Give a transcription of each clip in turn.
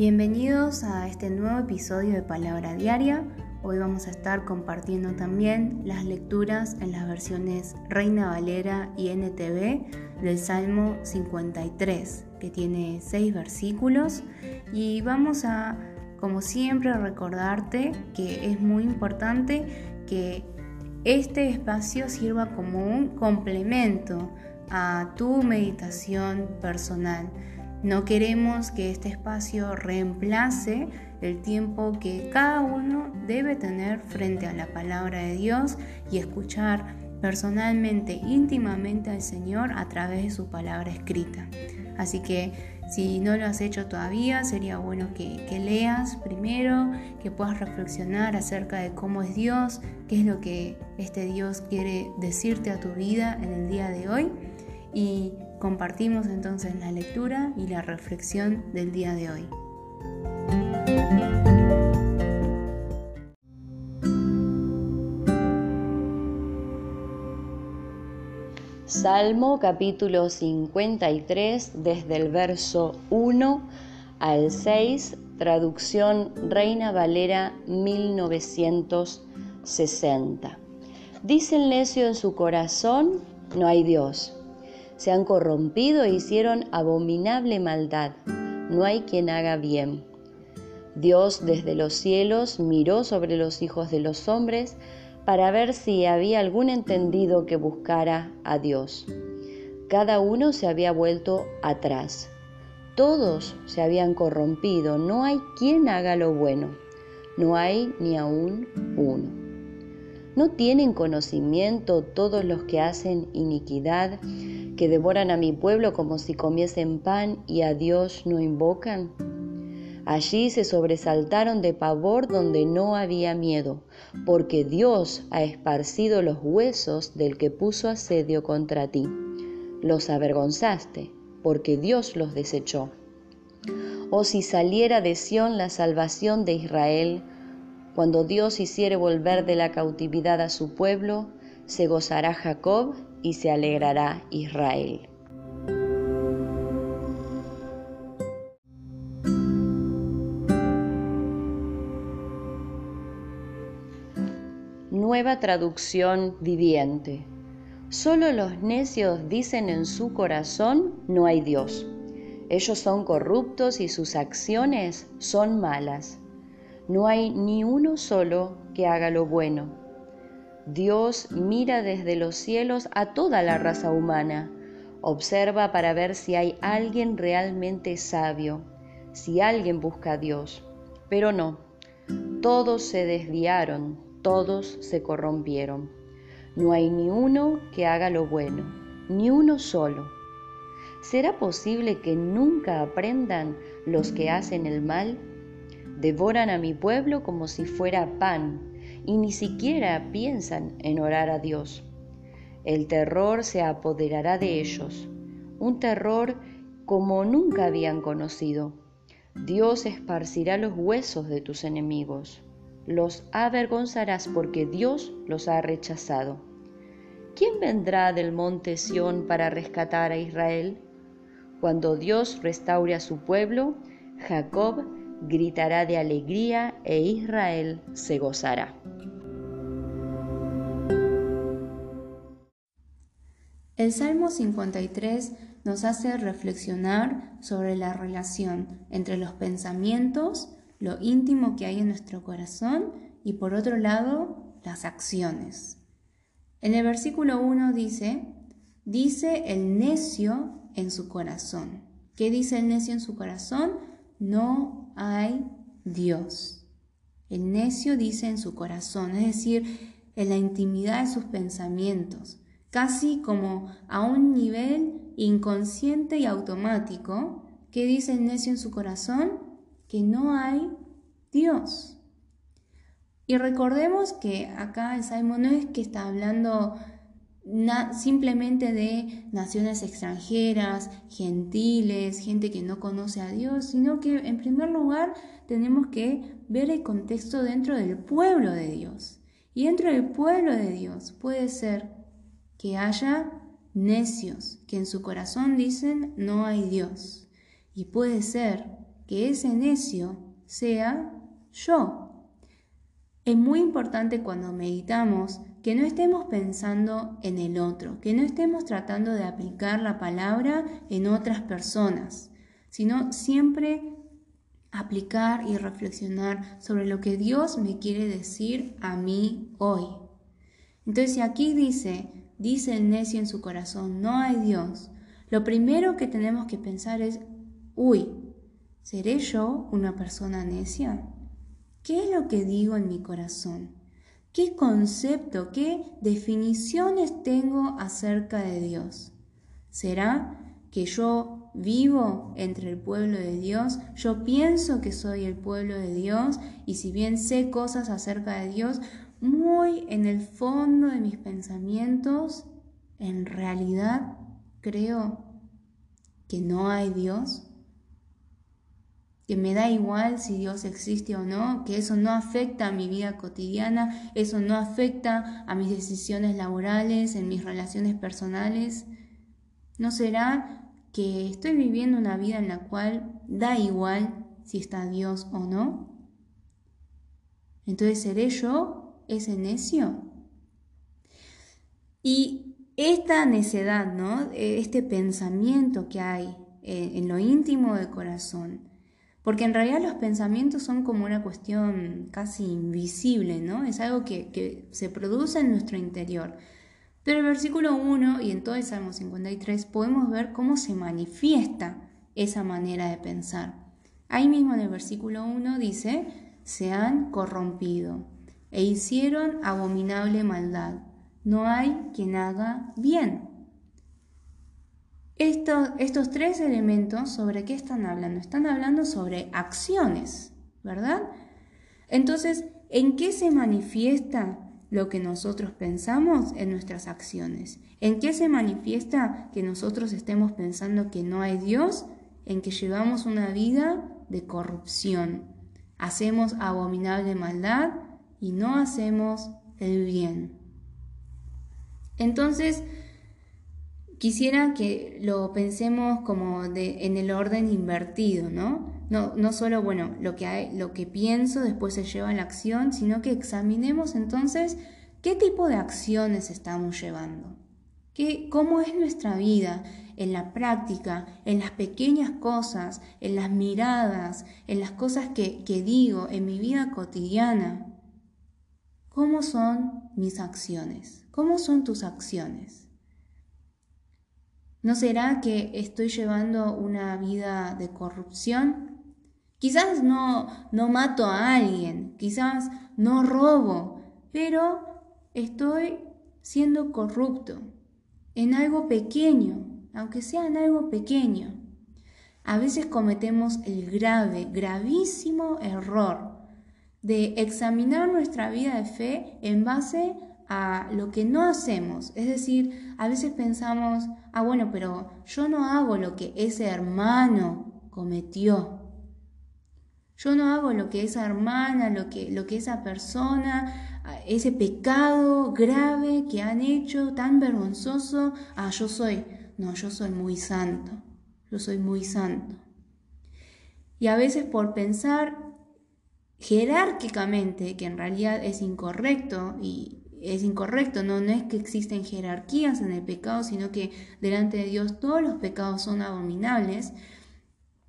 Bienvenidos a este nuevo episodio de Palabra Diaria. Hoy vamos a estar compartiendo también las lecturas en las versiones Reina Valera y NTV del Salmo 53, que tiene seis versículos. Y vamos a, como siempre, recordarte que es muy importante que este espacio sirva como un complemento a tu meditación personal no queremos que este espacio reemplace el tiempo que cada uno debe tener frente a la palabra de Dios y escuchar personalmente, íntimamente al Señor a través de su palabra escrita. Así que si no lo has hecho todavía, sería bueno que, leas primero, que puedas reflexionar acerca de cómo es Dios, qué es lo que este Dios quiere decirte a tu vida en el día de hoy. Y Compartimos entonces la lectura y la reflexión del día de hoy. Salmo capítulo 53 desde el verso 1 al 6, traducción Reina Valera 1960. Dice el necio en su corazón, no hay Dios se han corrompido e hicieron abominable maldad. No hay quien haga bien. Dios desde los cielos miró sobre los hijos de los hombres para ver si había algún entendido que buscara a Dios. Cada uno se había vuelto atrás. Todos se habían corrompido. No hay quien haga lo bueno. No hay ni aún uno. ¿No tienen conocimiento todos los que hacen iniquidad, que devoran a mi pueblo como si comiesen pan y a Dios no invocan? Allí se sobresaltaron de pavor donde no había miedo, porque Dios ha esparcido los huesos del que puso asedio contra ti. Los avergonzaste, porque Dios los desechó. O si saliera de Sión la salvación de Israel, cuando Dios hiciere volver de la cautividad a su pueblo, se gozará Jacob y se alegrará Israel. Nueva traducción viviente. Solo los necios dicen en su corazón, no hay Dios. Ellos son corruptos y sus acciones son malas. No hay ni uno solo que haga lo bueno. Dios mira desde los cielos a toda la raza humana. Observa para ver si hay alguien realmente sabio, si alguien busca a Dios. Pero no, todos se desviaron, todos se corrompieron. No hay ni uno que haga lo bueno, ni uno solo. ¿Será posible que nunca aprendan los que hacen el mal? Devoran a mi pueblo como si fuera pan y ni siquiera piensan en orar a Dios. El terror se apoderará de ellos, un terror como nunca habían conocido. Dios esparcirá los huesos de tus enemigos, los avergonzarás porque Dios los ha rechazado. ¿Quién vendrá del monte Sión para rescatar a Israel? Cuando Dios restaure a su pueblo, Jacob gritará de alegría e Israel se gozará. El Salmo 53 nos hace reflexionar sobre la relación entre los pensamientos, lo íntimo que hay en nuestro corazón y por otro lado las acciones. En el versículo 1 dice, dice el necio en su corazón. ¿Qué dice el necio en su corazón? No hay Dios. El necio dice en su corazón, es decir, en la intimidad de sus pensamientos, casi como a un nivel inconsciente y automático, que dice el necio en su corazón que no hay Dios. Y recordemos que acá el Salmo no es que está hablando simplemente de naciones extranjeras, gentiles, gente que no conoce a Dios, sino que en primer lugar tenemos que ver el contexto dentro del pueblo de Dios. Y dentro del pueblo de Dios puede ser que haya necios que en su corazón dicen no hay Dios. Y puede ser que ese necio sea yo. Es muy importante cuando meditamos que no estemos pensando en el otro, que no estemos tratando de aplicar la palabra en otras personas, sino siempre aplicar y reflexionar sobre lo que Dios me quiere decir a mí hoy. Entonces, si aquí dice, dice el necio en su corazón, no hay Dios, lo primero que tenemos que pensar es, uy, ¿seré yo una persona necia? ¿Qué es lo que digo en mi corazón? ¿Qué concepto, qué definiciones tengo acerca de Dios? ¿Será que yo vivo entre el pueblo de Dios? Yo pienso que soy el pueblo de Dios y si bien sé cosas acerca de Dios, muy en el fondo de mis pensamientos, en realidad creo que no hay Dios que me da igual si Dios existe o no, que eso no afecta a mi vida cotidiana, eso no afecta a mis decisiones laborales, en mis relaciones personales. ¿No será que estoy viviendo una vida en la cual da igual si está Dios o no? Entonces, ¿seré yo ese necio? Y esta necedad, ¿no? Este pensamiento que hay en lo íntimo del corazón, porque en realidad los pensamientos son como una cuestión casi invisible, ¿no? Es algo que, se produce en nuestro interior. Pero el versículo 1 y en todo el Salmo 53 podemos ver cómo se manifiesta esa manera de pensar. Ahí mismo en el versículo 1 dice, se han corrompido e hicieron abominable maldad. No hay quien haga bien estos tres elementos, ¿sobre qué están hablando? Están hablando sobre acciones, ¿verdad? Entonces, ¿en qué se manifiesta lo que nosotros pensamos en nuestras acciones? ¿En qué se manifiesta que nosotros estemos pensando que no hay Dios? En que llevamos una vida de corrupción. Hacemos abominable maldad y no hacemos el bien. Entonces, Quisiera que lo pensemos como de, en el orden invertido, ¿no? No, no solo, bueno, lo que, lo que pienso después se lleva a la acción, sino que examinemos entonces qué tipo de acciones estamos llevando. ¿Qué, ¿Cómo es nuestra vida en la práctica, en las pequeñas cosas, en las miradas, en las cosas que, que digo, en mi vida cotidiana? ¿Cómo son mis acciones? ¿Cómo son tus acciones? ¿No será que estoy llevando una vida de corrupción? Quizás no, no mato a alguien, quizás no robo, pero estoy siendo corrupto en algo pequeño, aunque sea en algo pequeño. A veces cometemos el grave, gravísimo error de examinar nuestra vida de fe en base a lo que no hacemos. Es decir, a veces pensamos, ah, bueno, pero yo no hago lo que ese hermano cometió. Yo no hago lo que esa hermana, lo que, lo que esa persona, ese pecado grave que han hecho, tan vergonzoso, ah, yo soy, no, yo soy muy santo, yo soy muy santo. Y a veces por pensar jerárquicamente, que en realidad es incorrecto y, es incorrecto, ¿no? no es que existen jerarquías en el pecado, sino que delante de Dios todos los pecados son abominables.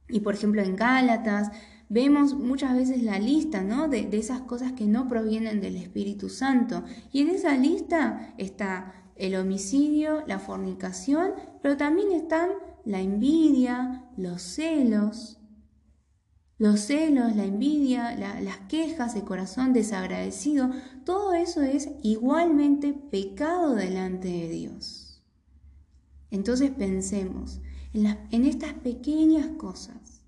Y por ejemplo en Gálatas vemos muchas veces la lista ¿no? de, de esas cosas que no provienen del Espíritu Santo. Y en esa lista está el homicidio, la fornicación, pero también están la envidia, los celos, los celos, la envidia, las quejas, el corazón desagradecido, todo eso es igualmente pecado delante de Dios. Entonces pensemos en, en estas pequeñas cosas,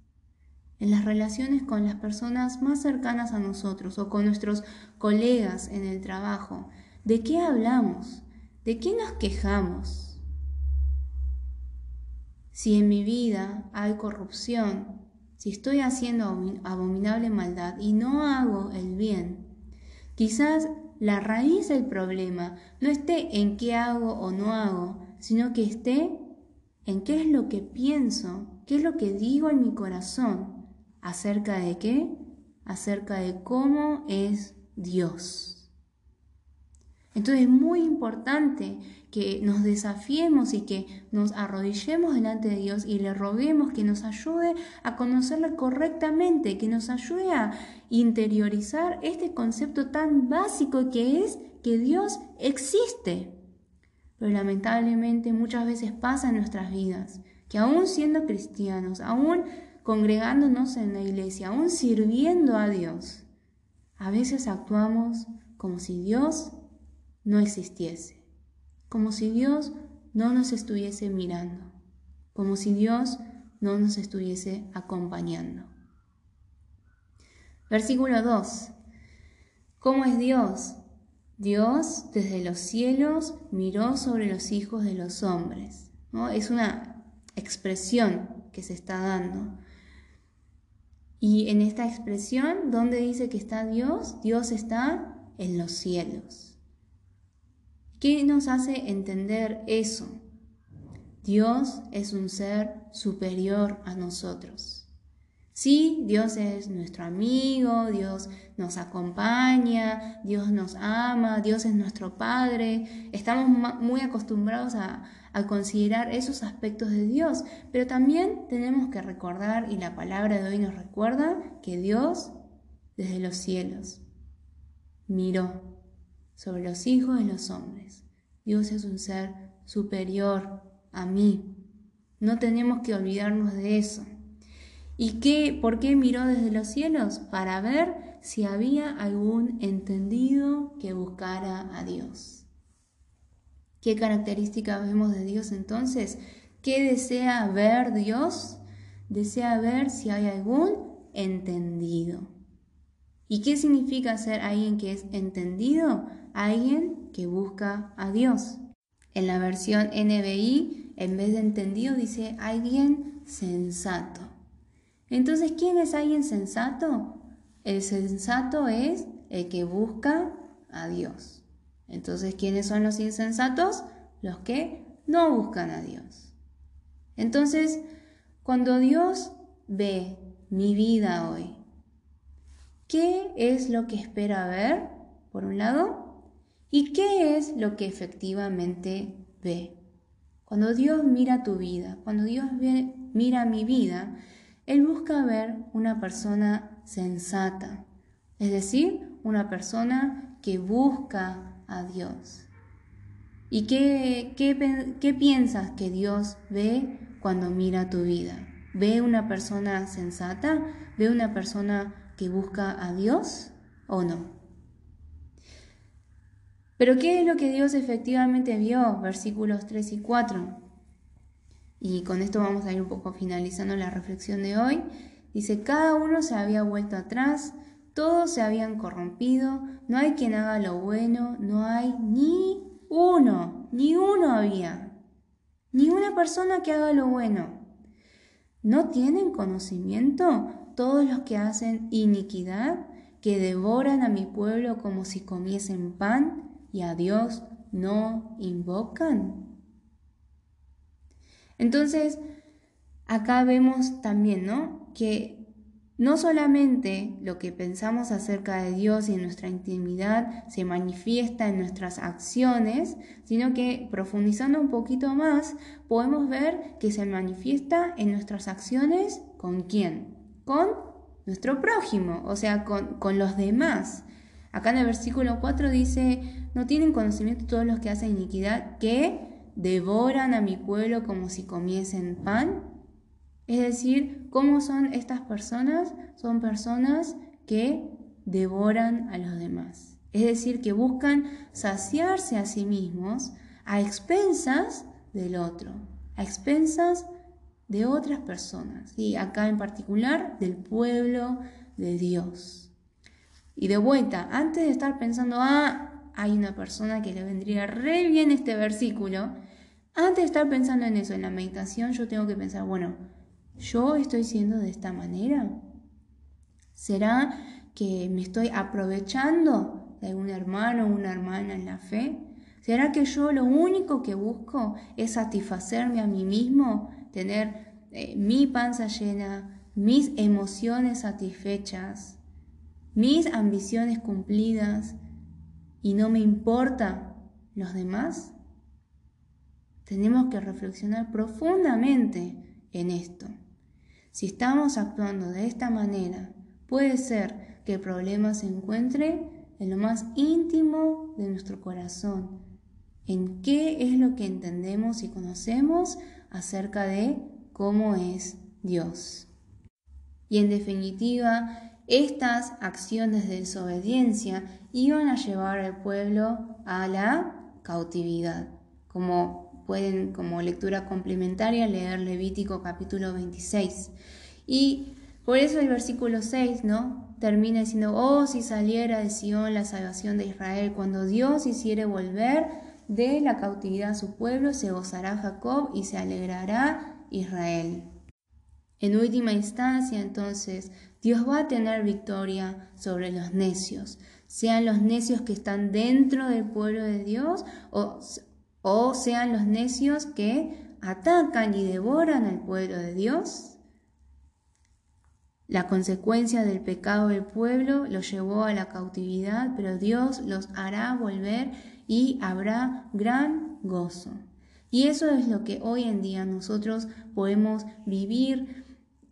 en las relaciones con las personas más cercanas a nosotros o con nuestros colegas en el trabajo. ¿De qué hablamos? ¿De qué nos quejamos? Si en mi vida hay corrupción, si estoy haciendo abominable maldad y no hago el bien, quizás la raíz del problema no esté en qué hago o no hago, sino que esté en qué es lo que pienso, qué es lo que digo en mi corazón ¿Acerca de qué? Acerca de cómo es Dios. Entonces es muy importante que nos desafiemos y que nos arrodillemos delante de Dios y le roguemos que nos ayude a conocerle correctamente, que nos ayude a interiorizar este concepto tan básico que es que Dios existe. Pero lamentablemente muchas veces pasa en nuestras vidas que aún siendo cristianos, aún congregándonos en la iglesia, aún sirviendo a Dios, a veces actuamos como si Dios no existiese como si Dios no nos estuviese mirando, como si Dios no nos estuviese acompañando. Versículo 2. ¿Cómo es Dios? Dios desde los cielos miró sobre los hijos de los hombres. ¿no? Es una expresión que se está dando. Y en esta expresión, ¿dónde dice que está Dios? Dios está en los cielos. ¿Qué nos hace entender eso? Dios es un ser superior a nosotros. Sí, Dios es nuestro amigo, Dios nos acompaña, Dios nos ama, Dios es nuestro Padre. Estamos muy acostumbrados a, considerar esos aspectos de Dios, pero también tenemos que recordar, y la palabra de hoy nos recuerda, que Dios desde los cielos miró sobre los hijos de los hombres. Dios es un ser superior a mí. No tenemos que olvidarnos de eso. ¿Y qué, por qué miró desde los cielos? Para ver si había algún entendido que buscara a Dios. ¿Qué características vemos de Dios entonces? ¿Qué desea ver Dios? Desea ver si hay algún entendido. ¿Y qué significa ser alguien que es entendido? Alguien que busca a Dios. En la versión NBI, en vez de entendido, dice alguien sensato. Entonces, ¿quién es alguien sensato? El sensato es el que busca a Dios. Entonces, ¿quiénes son los insensatos? Los que no buscan a Dios. Entonces, cuando Dios ve mi vida hoy, ¿qué es lo que espera ver? Por un lado, ¿Y qué es lo que efectivamente ve? Cuando Dios mira tu vida, cuando Dios mira mi vida, Él busca ver una persona sensata, es decir, una persona que busca a Dios. ¿Y qué, qué, qué piensas que Dios ve cuando mira tu vida? ¿Ve una persona sensata? ¿Ve una persona que busca a Dios o no? Pero ¿qué es lo que Dios efectivamente vio? Versículos 3 y 4. Y con esto vamos a ir un poco finalizando la reflexión de hoy. Dice, cada uno se había vuelto atrás, todos se habían corrompido, no hay quien haga lo bueno, no hay ni uno, ni uno había, ni una persona que haga lo bueno. ¿No tienen conocimiento todos los que hacen iniquidad, que devoran a mi pueblo como si comiesen pan? Y a Dios no invocan? Entonces, acá vemos también, ¿no? Que no solamente lo que pensamos acerca de Dios y en nuestra intimidad se manifiesta en nuestras acciones, sino que profundizando un poquito más, podemos ver que se manifiesta en nuestras acciones con quién? Con nuestro prójimo, o sea, con, con los demás. Acá en el versículo 4 dice, no tienen conocimiento todos los que hacen iniquidad, que devoran a mi pueblo como si comiesen pan. Es decir, ¿cómo son estas personas? Son personas que devoran a los demás. Es decir, que buscan saciarse a sí mismos a expensas del otro, a expensas de otras personas, y acá en particular del pueblo de Dios. Y de vuelta, antes de estar pensando, ah, hay una persona que le vendría re bien este versículo, antes de estar pensando en eso, en la meditación, yo tengo que pensar, bueno, ¿yo estoy siendo de esta manera? ¿Será que me estoy aprovechando de algún hermano o una hermana en la fe? ¿Será que yo lo único que busco es satisfacerme a mí mismo, tener eh, mi panza llena, mis emociones satisfechas, mis ambiciones cumplidas y no me importa los demás? Tenemos que reflexionar profundamente en esto. Si estamos actuando de esta manera, puede ser que el problema se encuentre en lo más íntimo de nuestro corazón, en qué es lo que entendemos y conocemos acerca de cómo es Dios. Y en definitiva, estas acciones de desobediencia iban a llevar al pueblo a la cautividad, como pueden como lectura complementaria leer Levítico capítulo 26. Y por eso el versículo 6, ¿no? Termina diciendo, oh, si saliera de Sion la salvación de Israel, cuando Dios hiciere volver de la cautividad a su pueblo, se gozará Jacob y se alegrará Israel. En última instancia, entonces, Dios va a tener victoria sobre los necios, sean los necios que están dentro del pueblo de Dios o, o sean los necios que atacan y devoran al pueblo de Dios. La consecuencia del pecado del pueblo los llevó a la cautividad, pero Dios los hará volver y habrá gran gozo. Y eso es lo que hoy en día nosotros podemos vivir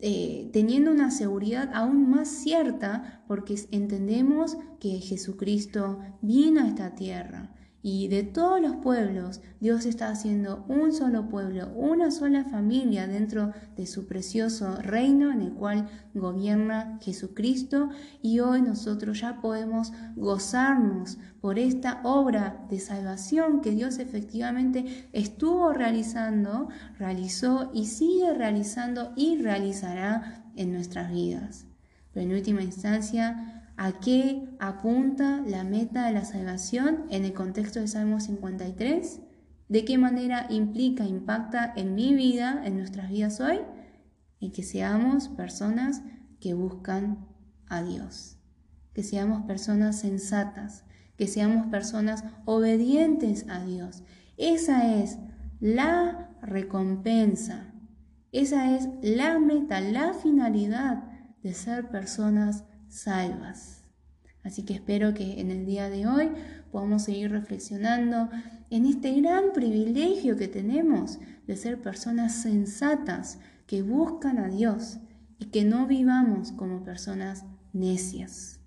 eh, teniendo una seguridad aún más cierta porque entendemos que Jesucristo vino a esta tierra y de todos los pueblos, Dios está haciendo un solo pueblo, una sola familia dentro de su precioso reino en el cual gobierna Jesucristo. Y hoy nosotros ya podemos gozarnos por esta obra de salvación que Dios efectivamente estuvo realizando, realizó y sigue realizando y realizará en nuestras vidas. Pero en última instancia, ¿A qué apunta la meta de la salvación en el contexto de Salmo 53? ¿De qué manera implica, impacta en mi vida, en nuestras vidas hoy? En que seamos personas que buscan a Dios, que seamos personas sensatas, que seamos personas obedientes a Dios. Esa es la recompensa, esa es la meta, la finalidad de ser personas salvas. Así que espero que en el día de hoy podamos seguir reflexionando en este gran privilegio que tenemos de ser personas sensatas que buscan a Dios y que no vivamos como personas necias.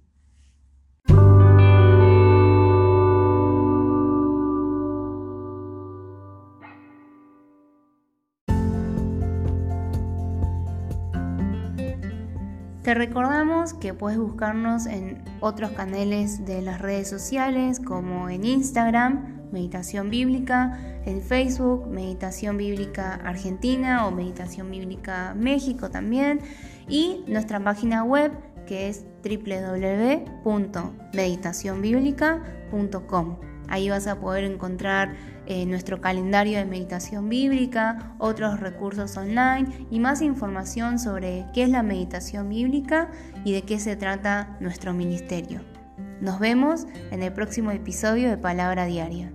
Te recordamos que puedes buscarnos en otros canales de las redes sociales como en Instagram, Meditación Bíblica, en Facebook, Meditación Bíblica Argentina o Meditación Bíblica México también, y nuestra página web que es www.meditacionbiblica.com. Ahí vas a poder encontrar eh, nuestro calendario de meditación bíblica, otros recursos online y más información sobre qué es la meditación bíblica y de qué se trata nuestro ministerio. Nos vemos en el próximo episodio de Palabra Diaria.